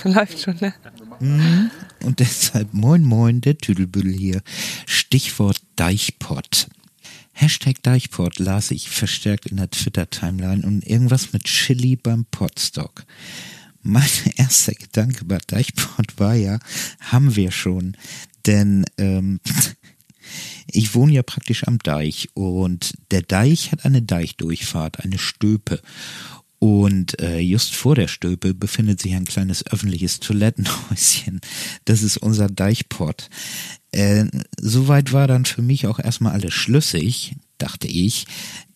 Läuft schon, ne? Mhm. Und deshalb moin moin, der Tüdelbüdel hier. Stichwort Deichpott. Hashtag Deichpott las ich verstärkt in der Twitter-Timeline und irgendwas mit Chili beim Potstock. Mein erster Gedanke bei Deichpott war ja, haben wir schon. Denn ähm, ich wohne ja praktisch am Deich und der Deich hat eine Deichdurchfahrt, eine Stülpe. Und äh, just vor der Stülpe befindet sich ein kleines öffentliches Toilettenhäuschen. Das ist unser Deichpott. Äh, soweit war dann für mich auch erstmal alles schlüssig, dachte ich.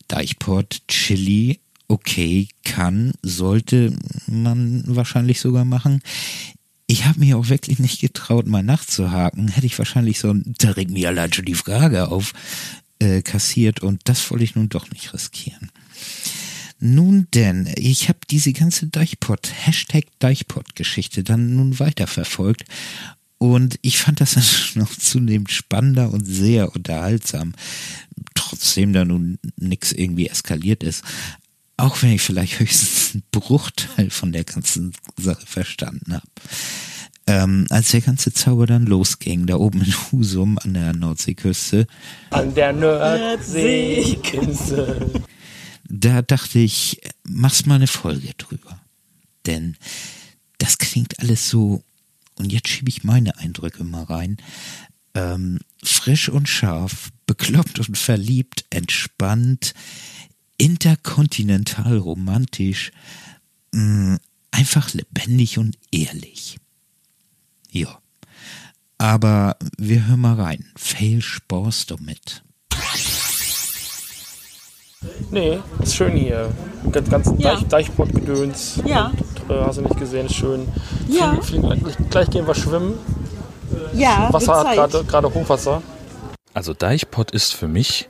Deichpott, Chili, okay, kann, sollte man wahrscheinlich sogar machen. Ich habe mich auch wirklich nicht getraut, mal nachzuhaken. Hätte ich wahrscheinlich so direkt mir allein schon die Frage auf äh, kassiert und das wollte ich nun doch nicht riskieren. Nun denn, ich habe diese ganze Deichpott, Hashtag Deichpott-Geschichte dann nun weiterverfolgt und ich fand das dann noch zunehmend spannender und sehr unterhaltsam. Trotzdem da nun nichts irgendwie eskaliert ist. Auch wenn ich vielleicht höchstens einen Bruchteil von der ganzen Sache verstanden habe. Ähm, als der ganze Zauber dann losging, da oben in Husum an der Nordseeküste. An der Nordseeküste. Da dachte ich, mach's mal eine Folge drüber. Denn das klingt alles so, und jetzt schiebe ich meine Eindrücke mal rein, ähm, frisch und scharf, bekloppt und verliebt, entspannt, interkontinental romantisch, mh, mm, einfach lebendig und ehrlich. Ja. Aber wir hören mal rein. Fail Sporst damit. Nee, ist schön hier. Ganz, ganz ja. Deich, Deichpott-Gedöns. Ja. Und, äh, hast du nicht gesehen, ist schön. Ja. Fliegen, fliegen, gleich gehen wir schwimmen. Ja. Wasser hat gerade Hochwasser. Also Deichpott ist für mich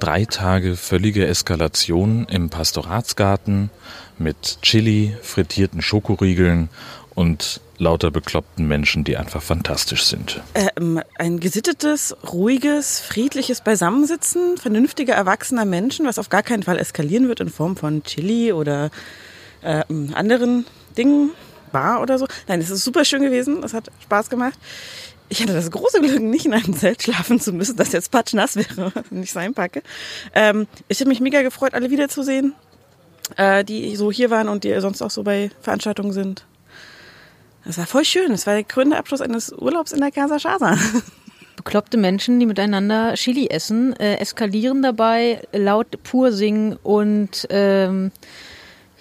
drei Tage völlige Eskalation im Pastoratsgarten mit Chili, frittierten Schokoriegeln und lauter bekloppten Menschen, die einfach fantastisch sind. Ähm, ein gesittetes, ruhiges, friedliches Beisammensitzen vernünftiger, erwachsener Menschen, was auf gar keinen Fall eskalieren wird in Form von Chili oder äh, anderen Dingen, Bar oder so. Nein, es ist super schön gewesen, es hat Spaß gemacht. Ich hatte das große Glück, nicht in einem Zelt schlafen zu müssen, das jetzt patschnass wäre, wenn ich es einpacke. Ähm, ich habe mich mega gefreut, alle wiederzusehen, äh, die so hier waren und die sonst auch so bei Veranstaltungen sind. Das war voll schön. Das war der grüne Abschluss eines Urlaubs in der Casa Chasa. Bekloppte Menschen, die miteinander Chili essen, äh, eskalieren dabei, laut pur singen und ähm,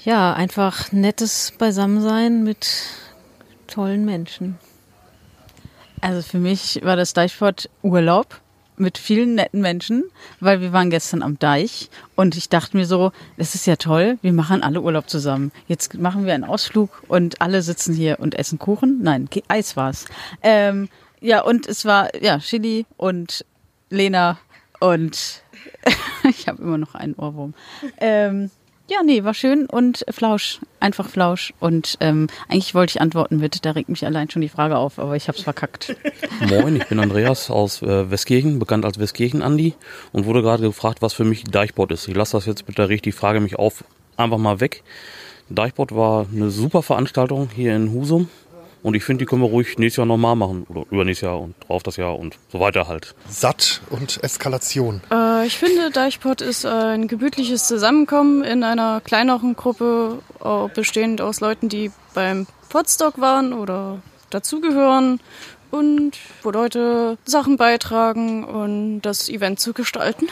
ja, einfach nettes Beisammensein mit tollen Menschen. Also für mich war das Deichfort Urlaub mit vielen netten Menschen, weil wir waren gestern am Deich und ich dachte mir so, das ist ja toll, wir machen alle Urlaub zusammen. Jetzt machen wir einen Ausflug und alle sitzen hier und essen Kuchen. Nein, Eis war's. Ähm, ja, und es war ja Chili und Lena und ich habe immer noch einen Ohrwurm. Ähm, ja, nee, war schön und Flausch, einfach Flausch. Und ähm, eigentlich wollte ich antworten mit, da regt mich allein schon die Frage auf, aber ich habe es verkackt. Moin, ich bin Andreas aus äh, Westkirchen, bekannt als Westkirchen-Andi und wurde gerade gefragt, was für mich Deichbord ist. Ich lasse das jetzt mit der richtig Frage mich auf, einfach mal weg. Deichbord war eine super Veranstaltung hier in Husum und ich finde, die können wir ruhig nächstes Jahr nochmal machen. Oder übernächstes Jahr und drauf das Jahr und so weiter halt. Satt und Eskalation. Äh, ich finde, Deichpot ist ein gemütliches Zusammenkommen in einer kleineren Gruppe, äh, bestehend aus Leuten, die beim Podstock waren oder dazugehören und wo Leute Sachen beitragen und das Event zu gestalten.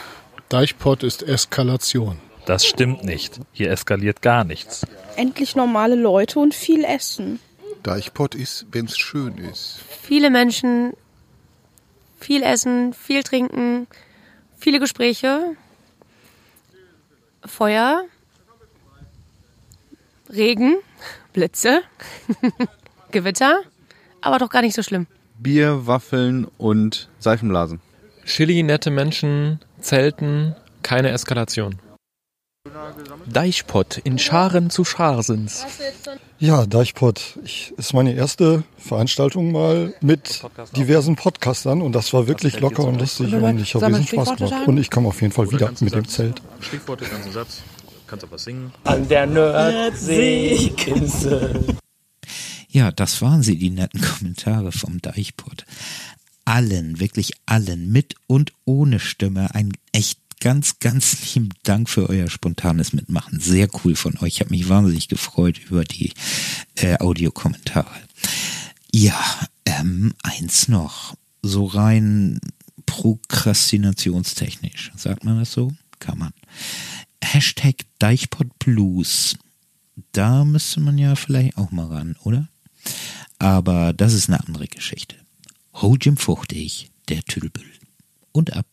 Deichpot ist Eskalation. Das stimmt nicht. Hier eskaliert gar nichts. Endlich normale Leute und viel Essen. Deichpott ist, wenn es schön ist. Viele Menschen, viel Essen, viel Trinken, viele Gespräche, Feuer, Regen, Blitze, Gewitter, aber doch gar nicht so schlimm. Bier, Waffeln und Seifenblasen. Chili, nette Menschen, Zelten, keine Eskalation. Deichpott in Scharen zu Scharsens. Ja, Deichpott ich, ist meine erste Veranstaltung mal mit diversen Podcastern und das war wirklich locker und lustig und ich habe riesen Spaß gemacht. Und ich komme auf jeden Fall wieder mit dem Zelt. Stichworte, ganzen Satz. Kannst auch was singen. An der Nordseeküste. Ja, das waren sie, die netten Kommentare vom Deichpot. Allen, wirklich allen, mit und ohne Stimme, ein echt ganz, ganz lieben Dank für euer spontanes Mitmachen. Sehr cool von euch. Ich habe mich wahnsinnig gefreut über die äh, Audiokommentare. Ja, ähm, eins noch. So rein prokrastinationstechnisch. Sagt man das so? Kann man. Hashtag Deichpot Blues. Da müsste man ja vielleicht auch mal ran, oder? Aber das ist eine andere Geschichte. Ho Jim Fuchtig, der Tüdelbüll. Und ab.